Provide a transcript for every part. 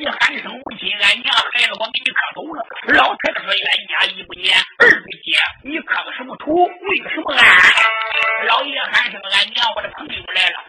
你喊声母亲，俺娘孩子，我给你磕头了。老太太说：俺家一不粘，二不结，你磕个什么头，跪个什么安？老爷喊声俺娘，我的朋友来了。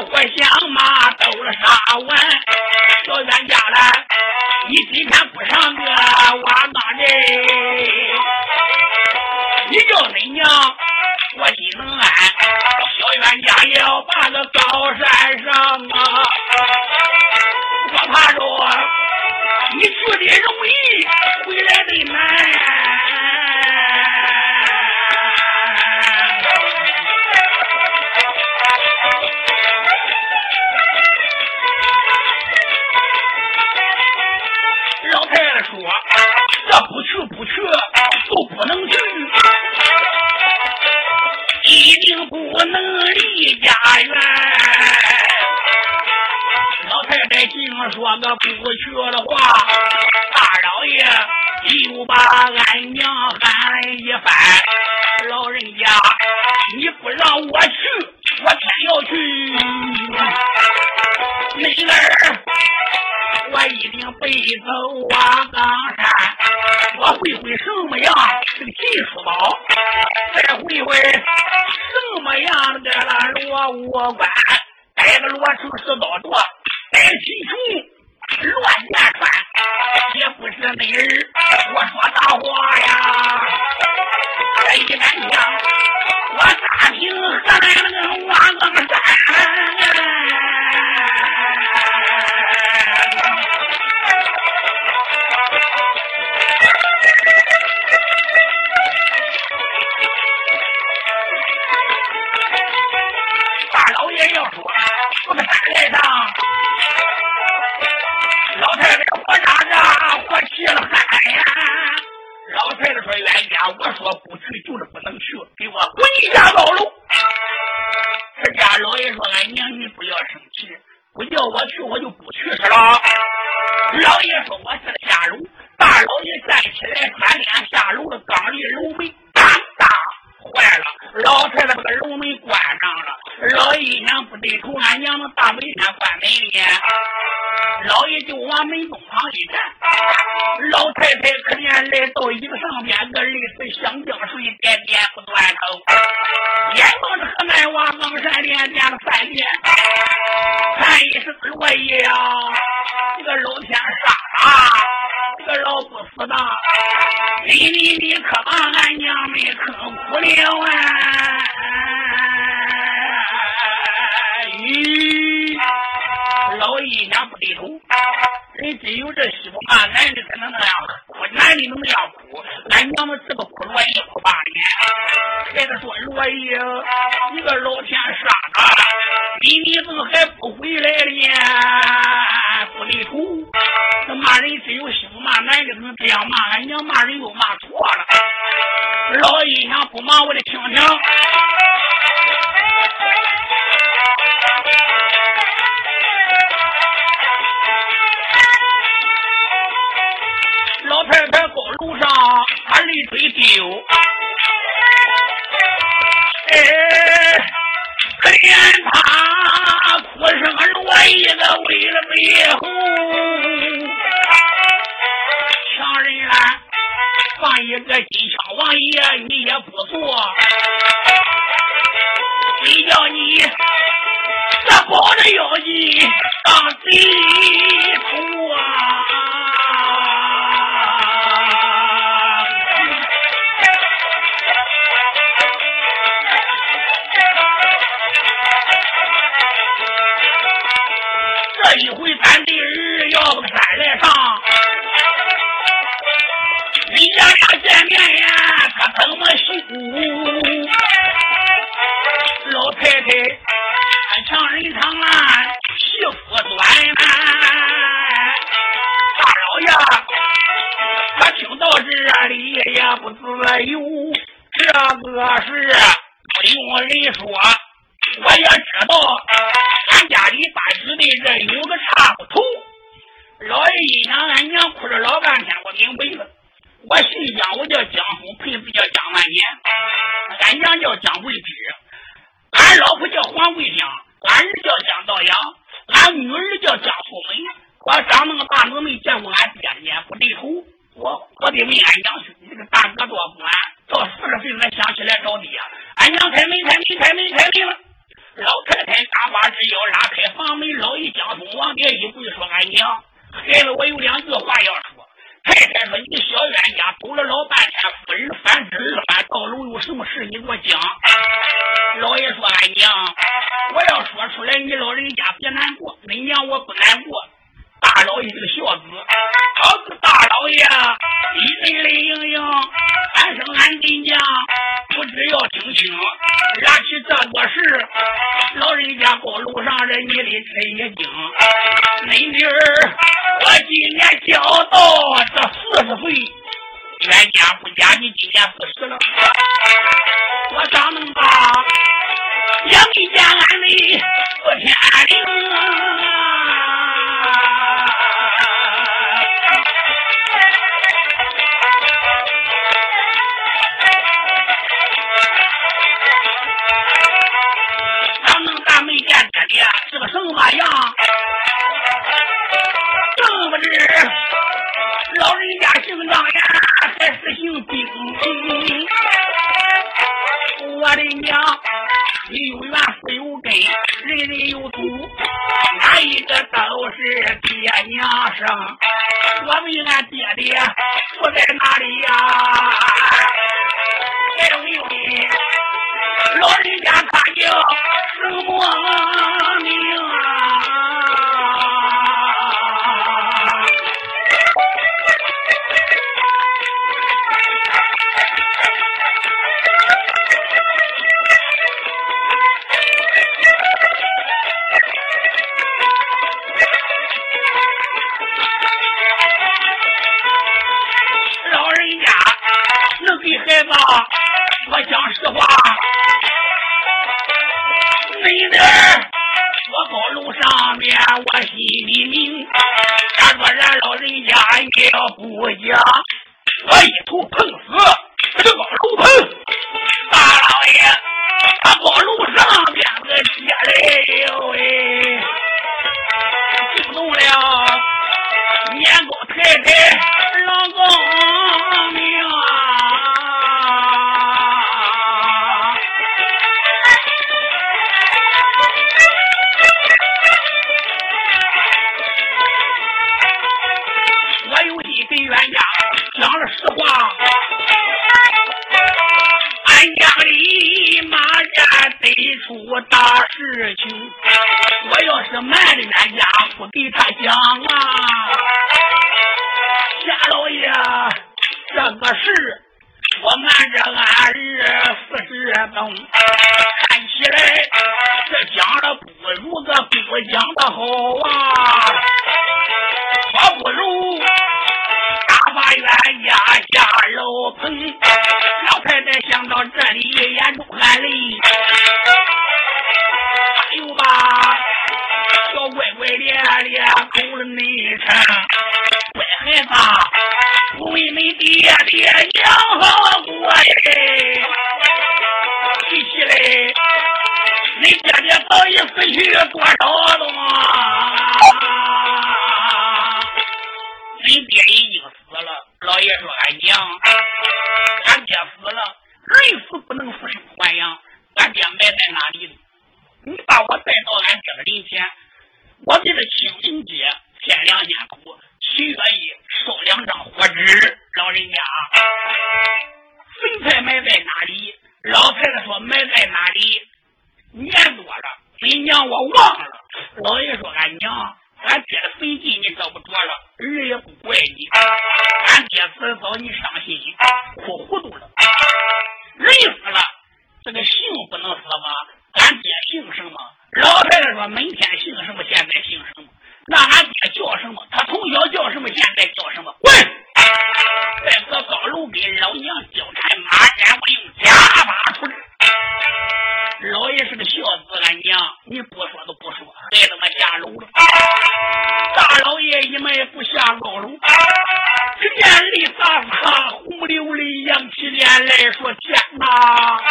我想嘛，到了沙湾，找冤家了。你今天不上个瓦岗寨，你叫谁娘？我音响不忙，我得听听。老太太公路上，把泪水丢，哎，可怜她哭声落泪的为了背后，强人啊，放一个心。王爷，你也不错。谁叫你这宝的妖精当贼？没见过俺爹的脸，不对头。我我得问俺娘去，你这个大哥多不安。到四十岁才想起来找爹，俺娘开门开门开门开门了。老太太嘎巴直腰，拉开房门，老一江东往爹一跪，说：“俺娘，孩子，我有两句话要说。”太太说：“你小冤家，走了老半天，夫人反之二番，到楼有什么事？你给我讲。”老爷说：“俺娘，我要说出来，你老人家别难过。恁娘我不难过。大老爷这个孝子，好个大老爷，一人泪盈盈，俺生俺真家，不知要听清。拉起这个事，老人家高楼上人，你的这一惊。恁女儿，我今年交到这四十岁，冤家不假，你今年四十了。我长那么大，也没见俺的四天灵。是个什么样？正不知老人家姓张呀，还是姓丁？我的娘，你有缘是有根，人人有土，哪一个都是爹娘生。我问俺爹爹住在哪里呀？个不讲的好啊，我不如。大冤家下楼棚，老太太想到这里眼中含泪。还有吧，小乖乖咧咧口了内成，乖孩子，不为你爹爹养好过哎，提起来，你爹爹早已死去多 Wow.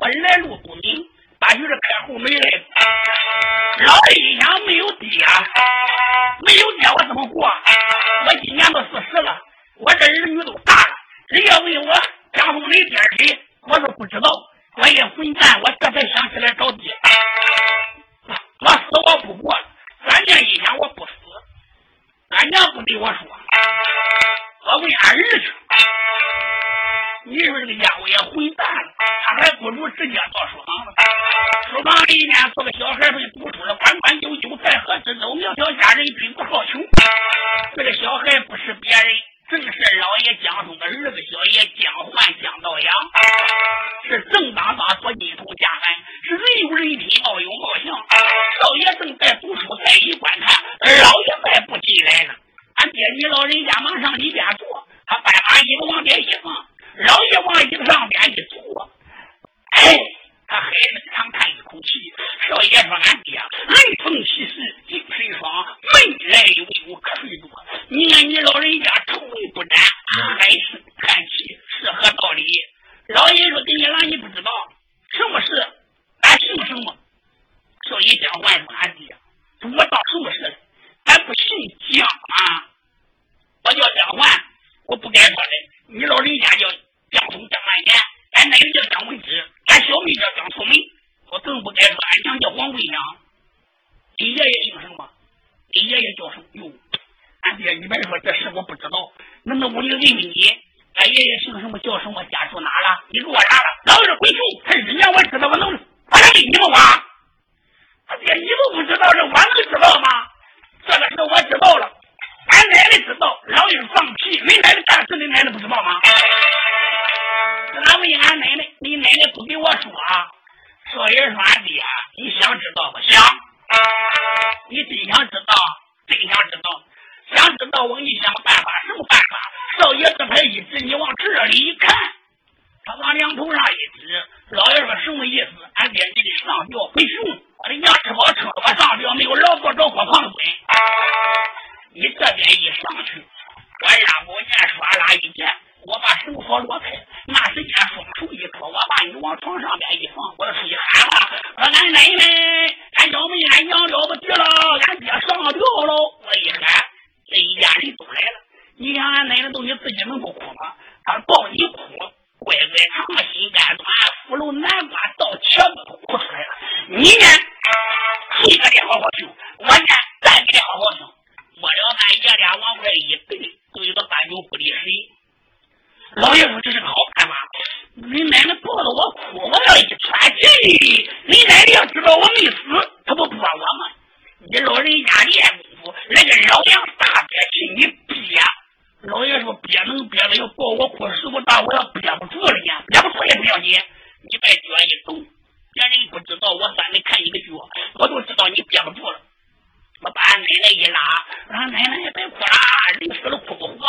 我来路不明。把许是开后门来，老的一想没有爹，没有爹我怎么过？我今年都四十了，我这儿女都大了。人家问我江峰的爹谁，哟，俺爹，你别说这事我不知道。那那我就问问你，俺爷爷姓什么？叫什么？家住哪了？你给我啥了？老是回去，他日年我知道，我能，我能给你们挖？他爹，你都不知道，这我能知道吗？这个事我知道了，俺奶奶知道，老爷放屁，你奶奶干事，你奶奶不知道吗？俺问俺奶奶，你奶奶不给我说啊。少爷说：“俺爹，你想知道不？想。你真想知道？真想知道？想知道我给你想个办法，什么办法？”少爷这牌一指，你往这里一看，他往梁头上一指。老爷说：“什么意思？俺爹，你得上吊不行。我的娘吃饱撑的，我上吊没有劳作着火胖墩。你这边一上去，我让我念唰啦一年。”我把绳索落开，那时间双手一托，我把你往床上边一放，我就出去喊了：“说俺奶奶，俺小妹，俺娘了不得了，俺爹上吊了！”我一喊，这一家人都来了。你想俺奶奶都你自己能不哭吗？他抱你哭，乖乖长心肝短，福楼南瓜倒茄子都哭出来了。你呢？你可得好好听，我呢，咱得好好听。末了，俺爷俩往外一对，就有个半酒不离水。老爷说这是个好办法，你奶奶抱着我哭，我要一喘气，你奶奶要知道我没死，他不泼我吗？你老人家练功夫，那个老娘大憋气，你憋。老爷说憋能憋了，要抱我哭，时不大，我要憋不住了呀，憋不住也不要紧，你把脚一动，别人不知道我专门看你个脚，我都知道你憋不住了。我把奶奶一拉，让奶奶别哭了，人死了哭不活，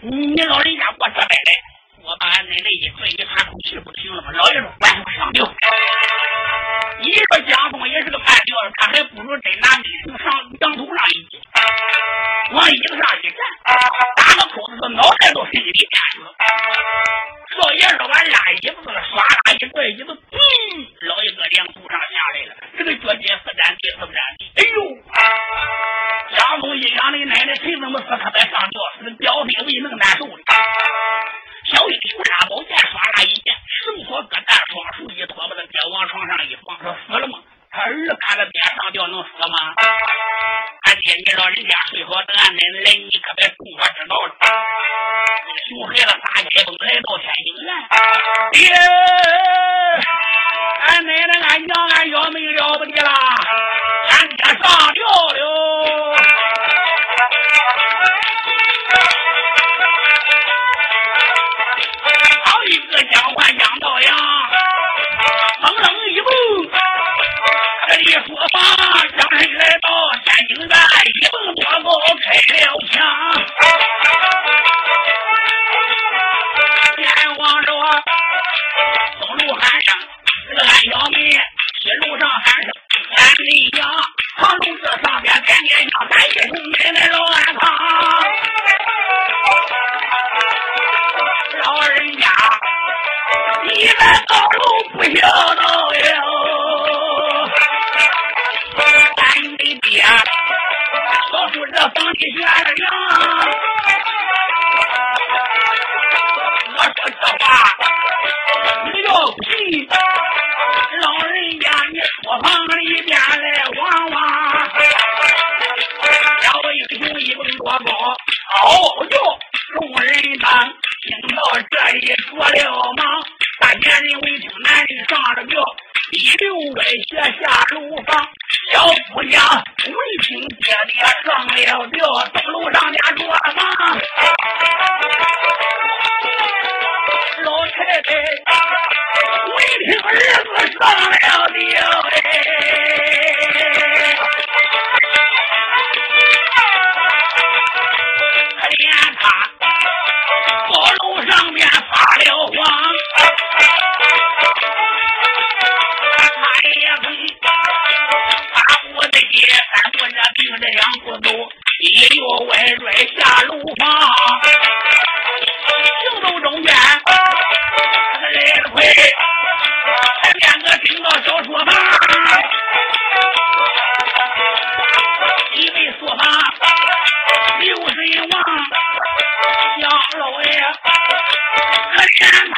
你老人家过这边来。奶奶一拽，一喘口气不行了吗？老爷说晚上上吊。你说江东也是个半吊子，他还不如真拿米从上墙头上一挤，往椅子上一站，打个扣子，脑袋都伸里边去了。少爷说完拉椅子了，唰啦一拽椅子，嘣，老爷搁梁头上下来了。这个脚尖不沾地，不沾地。哎呦！江东一想，你奶奶谁怎么死？他别上吊，是吊心胃能难受。小英雄拿宝剑，唰啦一剑，绳索搁蛋，双手一托，把他爹往床上一放，说死了吗？他儿子看着爹上吊能死吗？俺爹你老人家睡好，等俺奶奶来，你可别动我知道了。熊孩子撒开风来到天津院，爹，俺奶奶、俺娘、俺幺妹了不得了，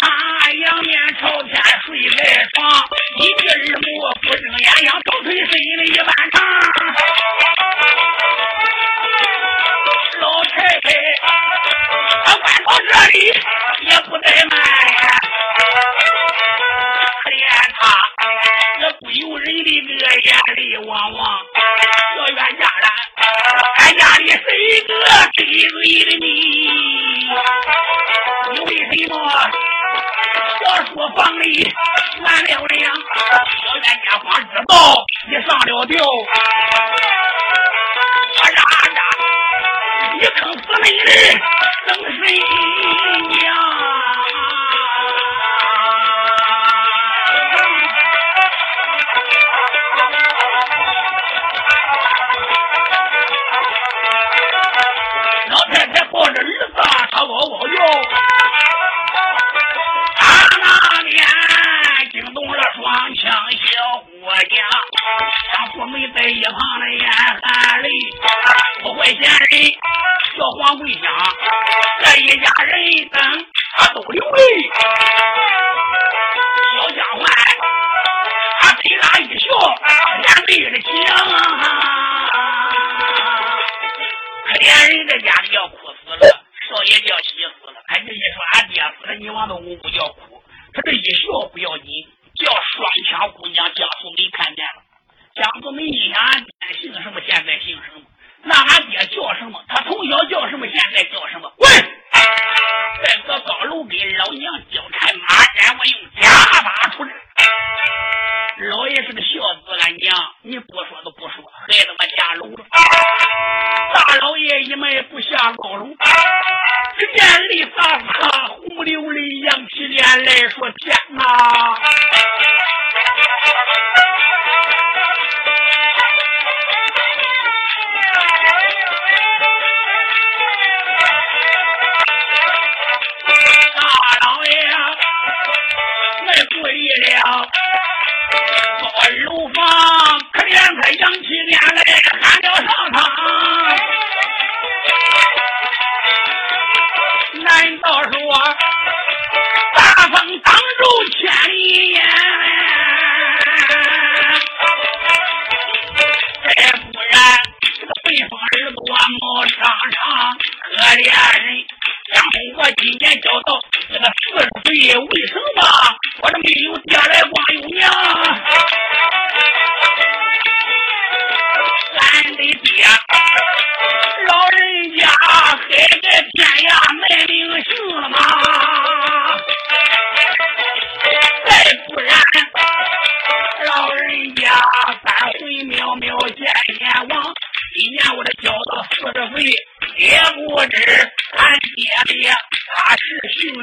啊仰面朝天睡在床一只耳朵不睁眼睛倒退睡了一半 میں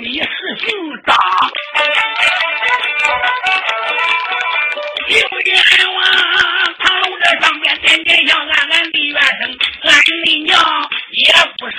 你是姓张，有冤枉？唐龙这上边点点像，俺俺的冤声，俺的娘也不是。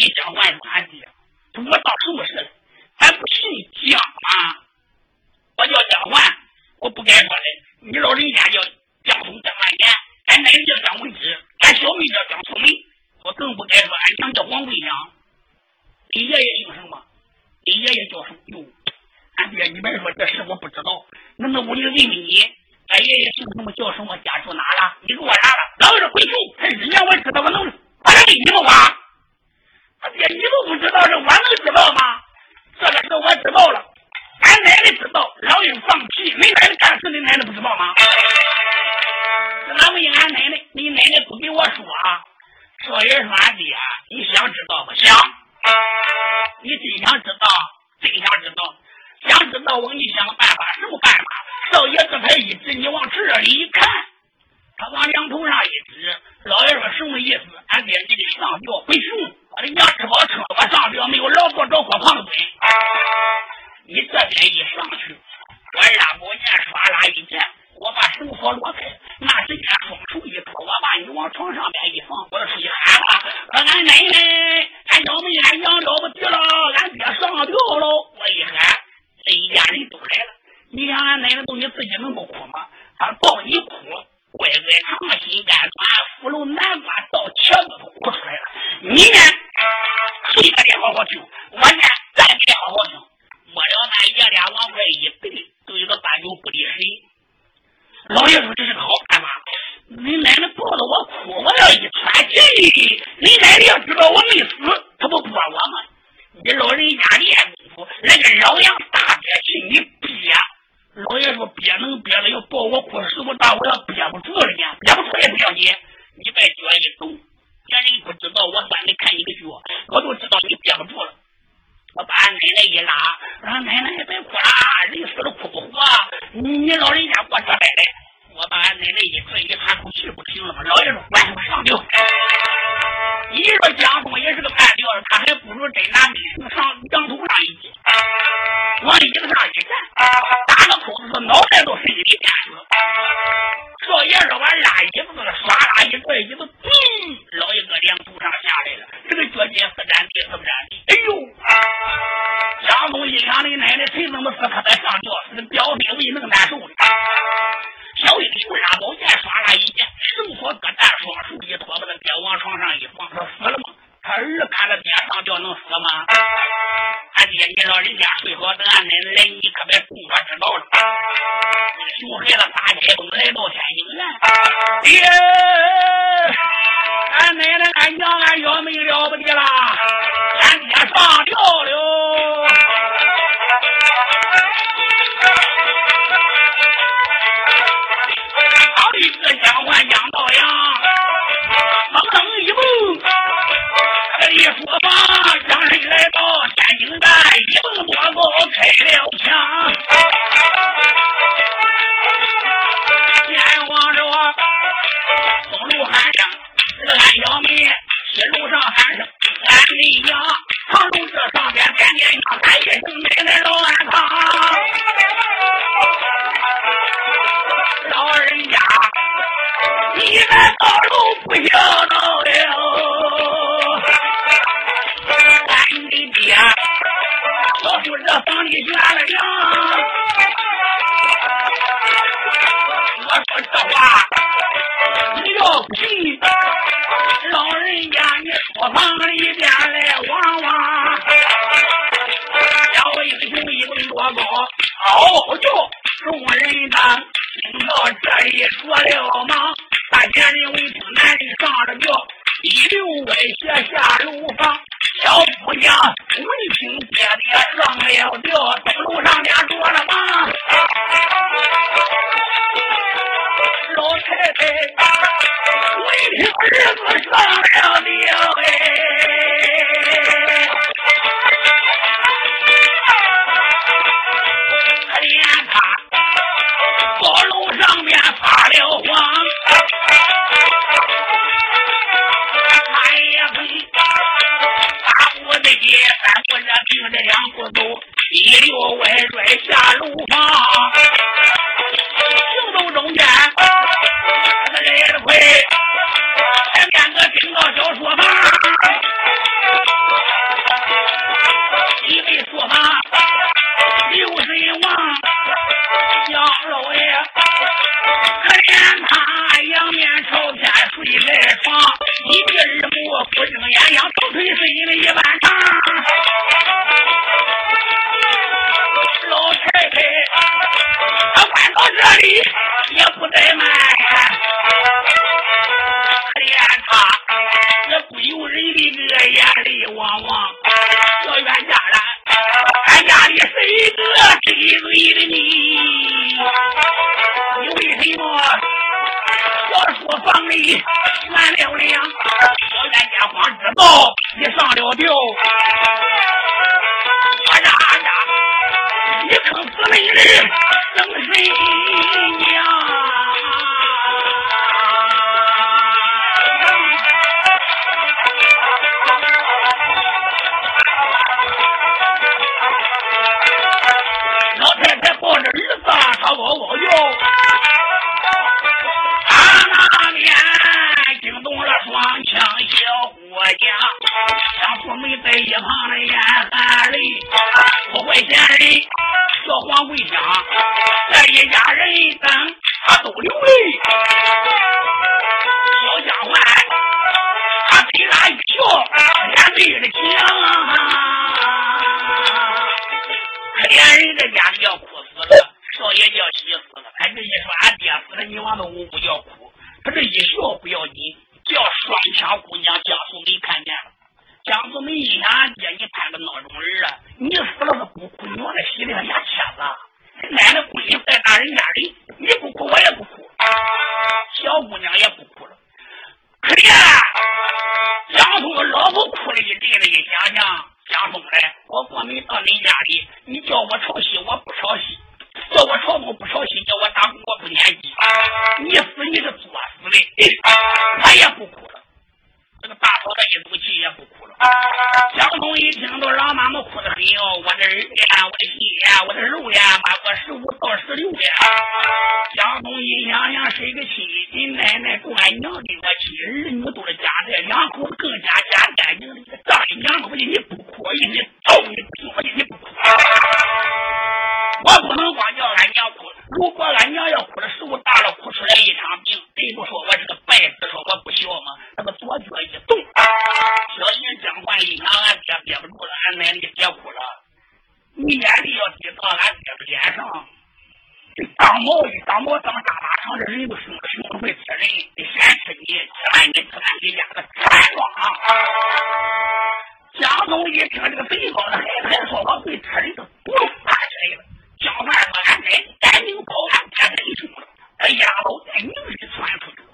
一张万八的，不我当什么事俺不姓姜吗？我叫姜焕，我不该说的。你老人家叫姜松、姜万年，俺奶奶叫姜文芝，俺小妹叫姜素梅。我更不该说，俺娘叫王桂香。你爷爷姓什么？你爷爷叫什么？哟，俺爹，你别说这事，我不知道。那那我就问问你，俺爷爷姓什么？叫什么？家住哪了？你给我查了？warrior 一锅粥一溜歪嘴下路房 is 北方的孩子还说，我被车里的不发现了。叫汉说：“俺奶奶赶紧跑，俺奶奶去了。”哎呀，老太太一身窜出去了。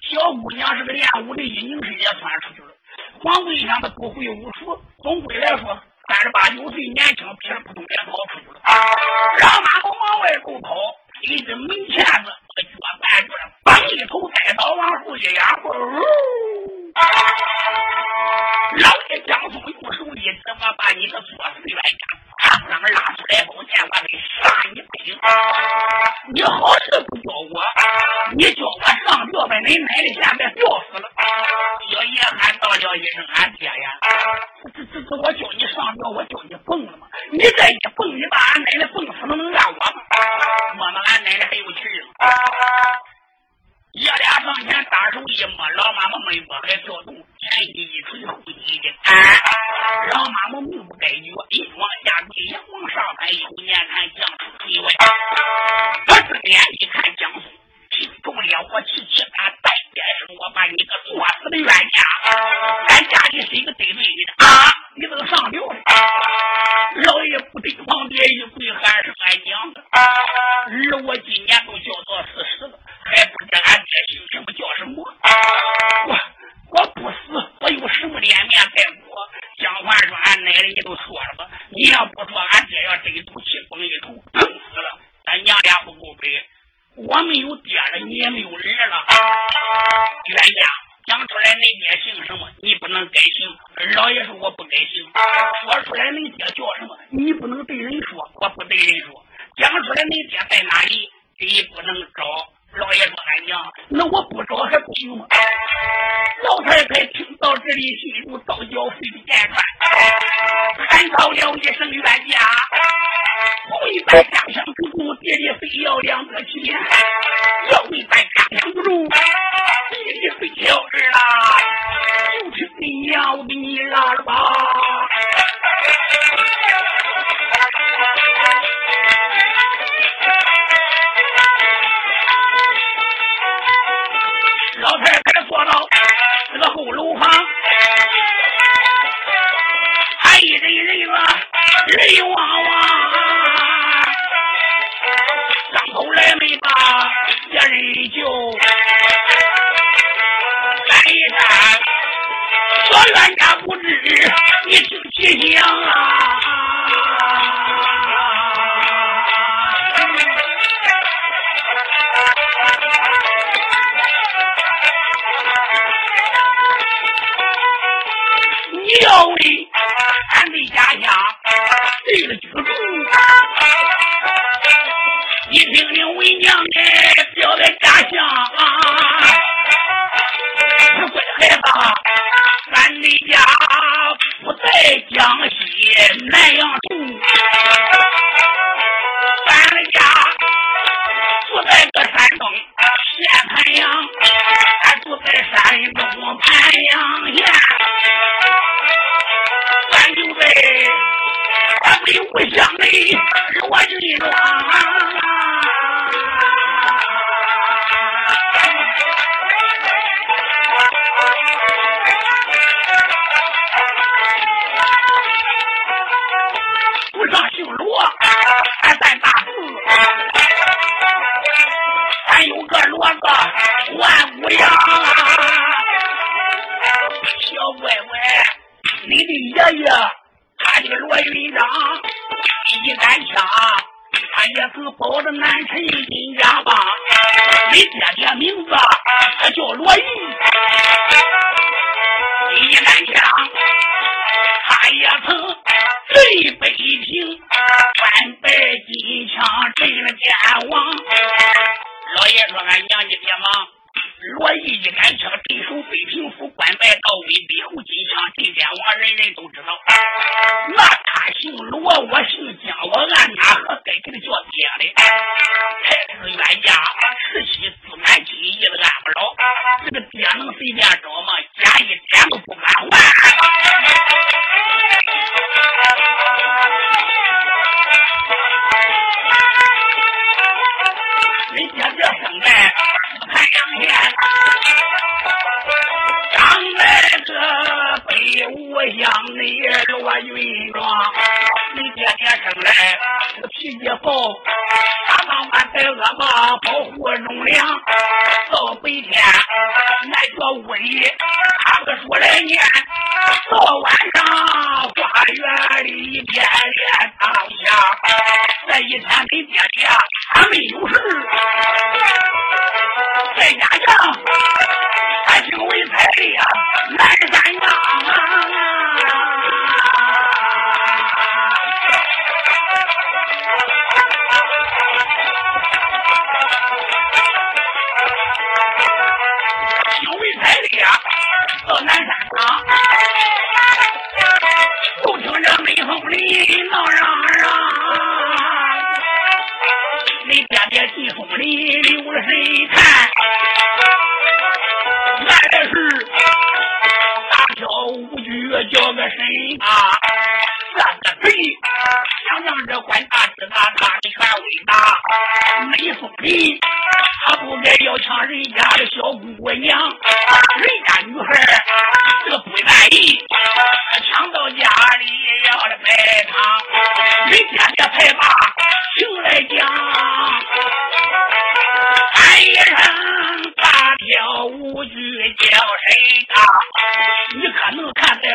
小姑娘是个练武的，一身也窜出去了。黄姑娘的不会武术，总归来说。爹了，你也没有人了。冤家讲出来，你爹姓什么？你不能改姓。老爷说我不改姓。说出来，你爹叫什么？你不能对人说，我不对人说。讲出来，你爹在哪里？你不能找。老爷说俺娘，那我不找还不行吗？老太太听到这里，心如刀绞，肺里剑穿，喊到了一声冤家。为咱家乡不住，爹爹非要两个钱，要为咱家乡不住，爹爹非要儿啦，就听你娘，我给你拉了江西南阳他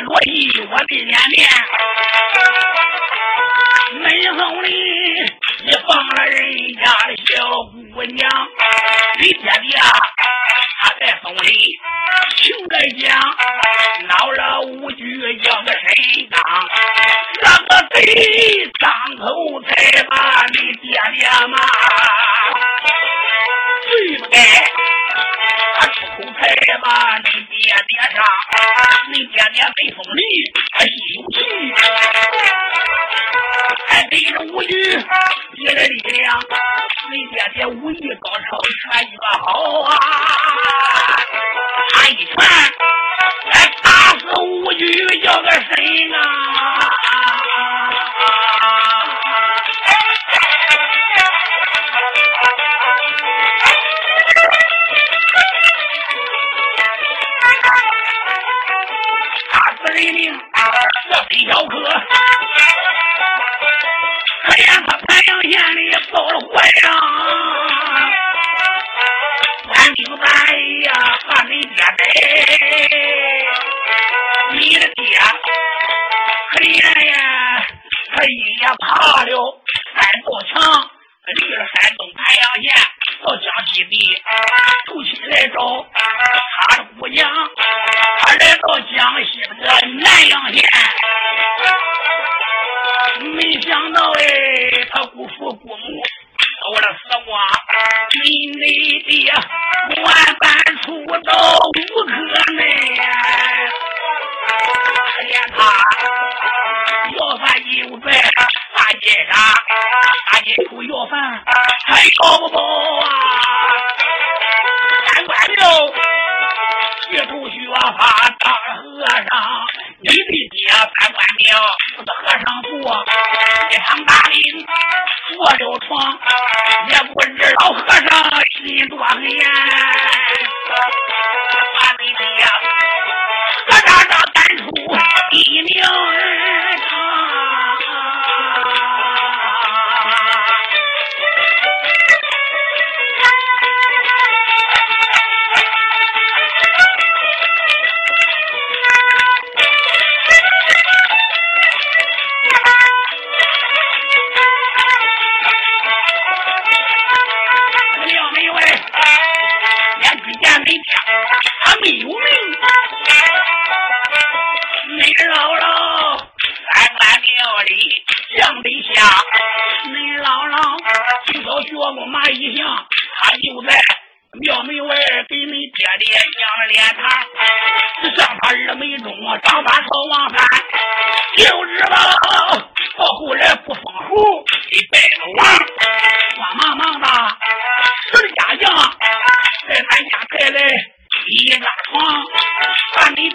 落地，我的脸面。门后里也放了人家的小姑娘，你爹爹他在送礼，穷个讲，闹了五局叫个谁当？那个贼张口才把你爹爹骂，罪不该，他出口才把你。爹爹上你爹爹被封了西游记还背着吴局接着立你爹爹武艺高超拳脚好啊他一拳哎打死吴局叫个甚啊 yeah.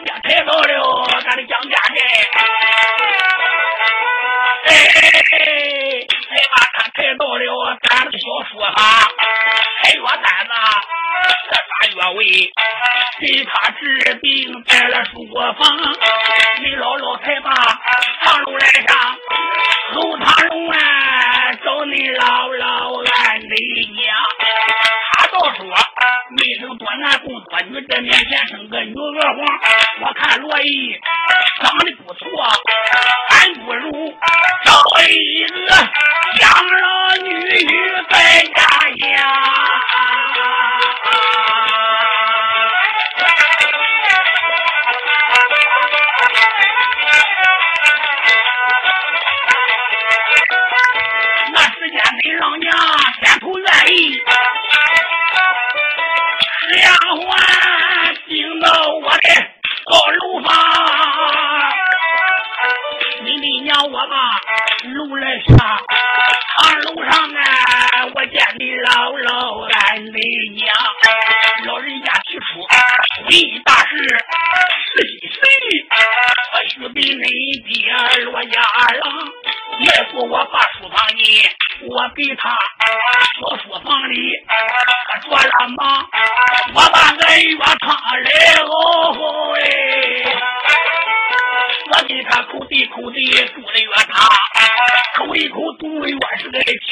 也抬到了俺的江家寨，嘿嘿嘿，也把他抬到了咱的小书房，开药单子，喝啥药味，给他治病，盖了书房，你姥姥才把床楼来上。人面前生个女儿皇，我看罗毅长得。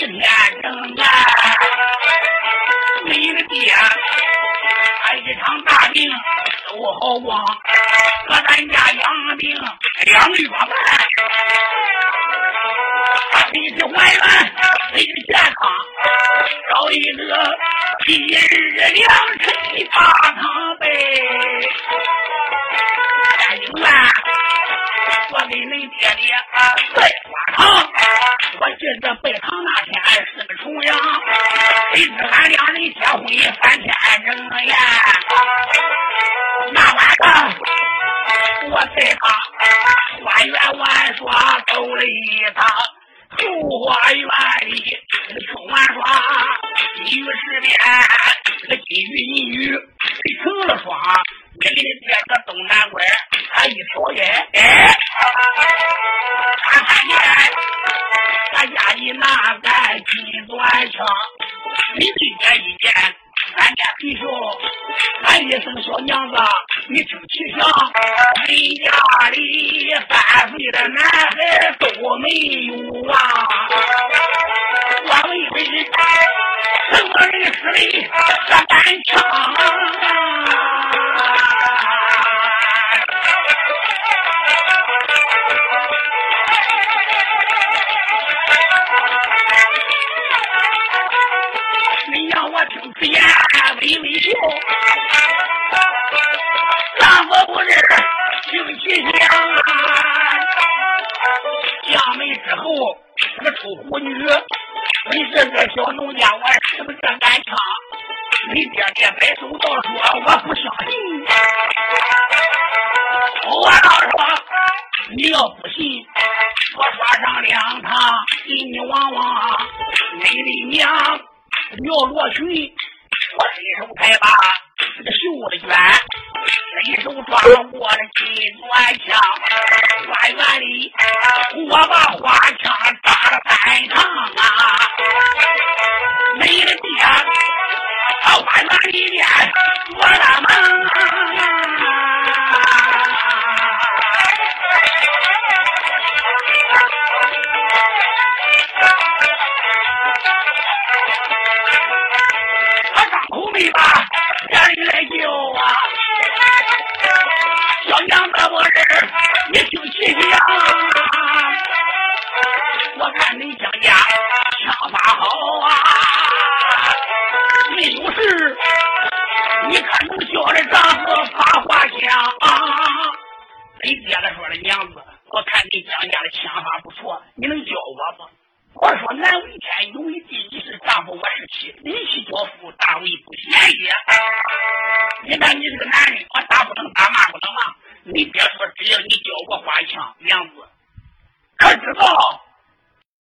天冷了没个爹俺一场大病都好光和咱家养病养月半瓣你是坏蛋你是健康找一个一日两吃的大汤腿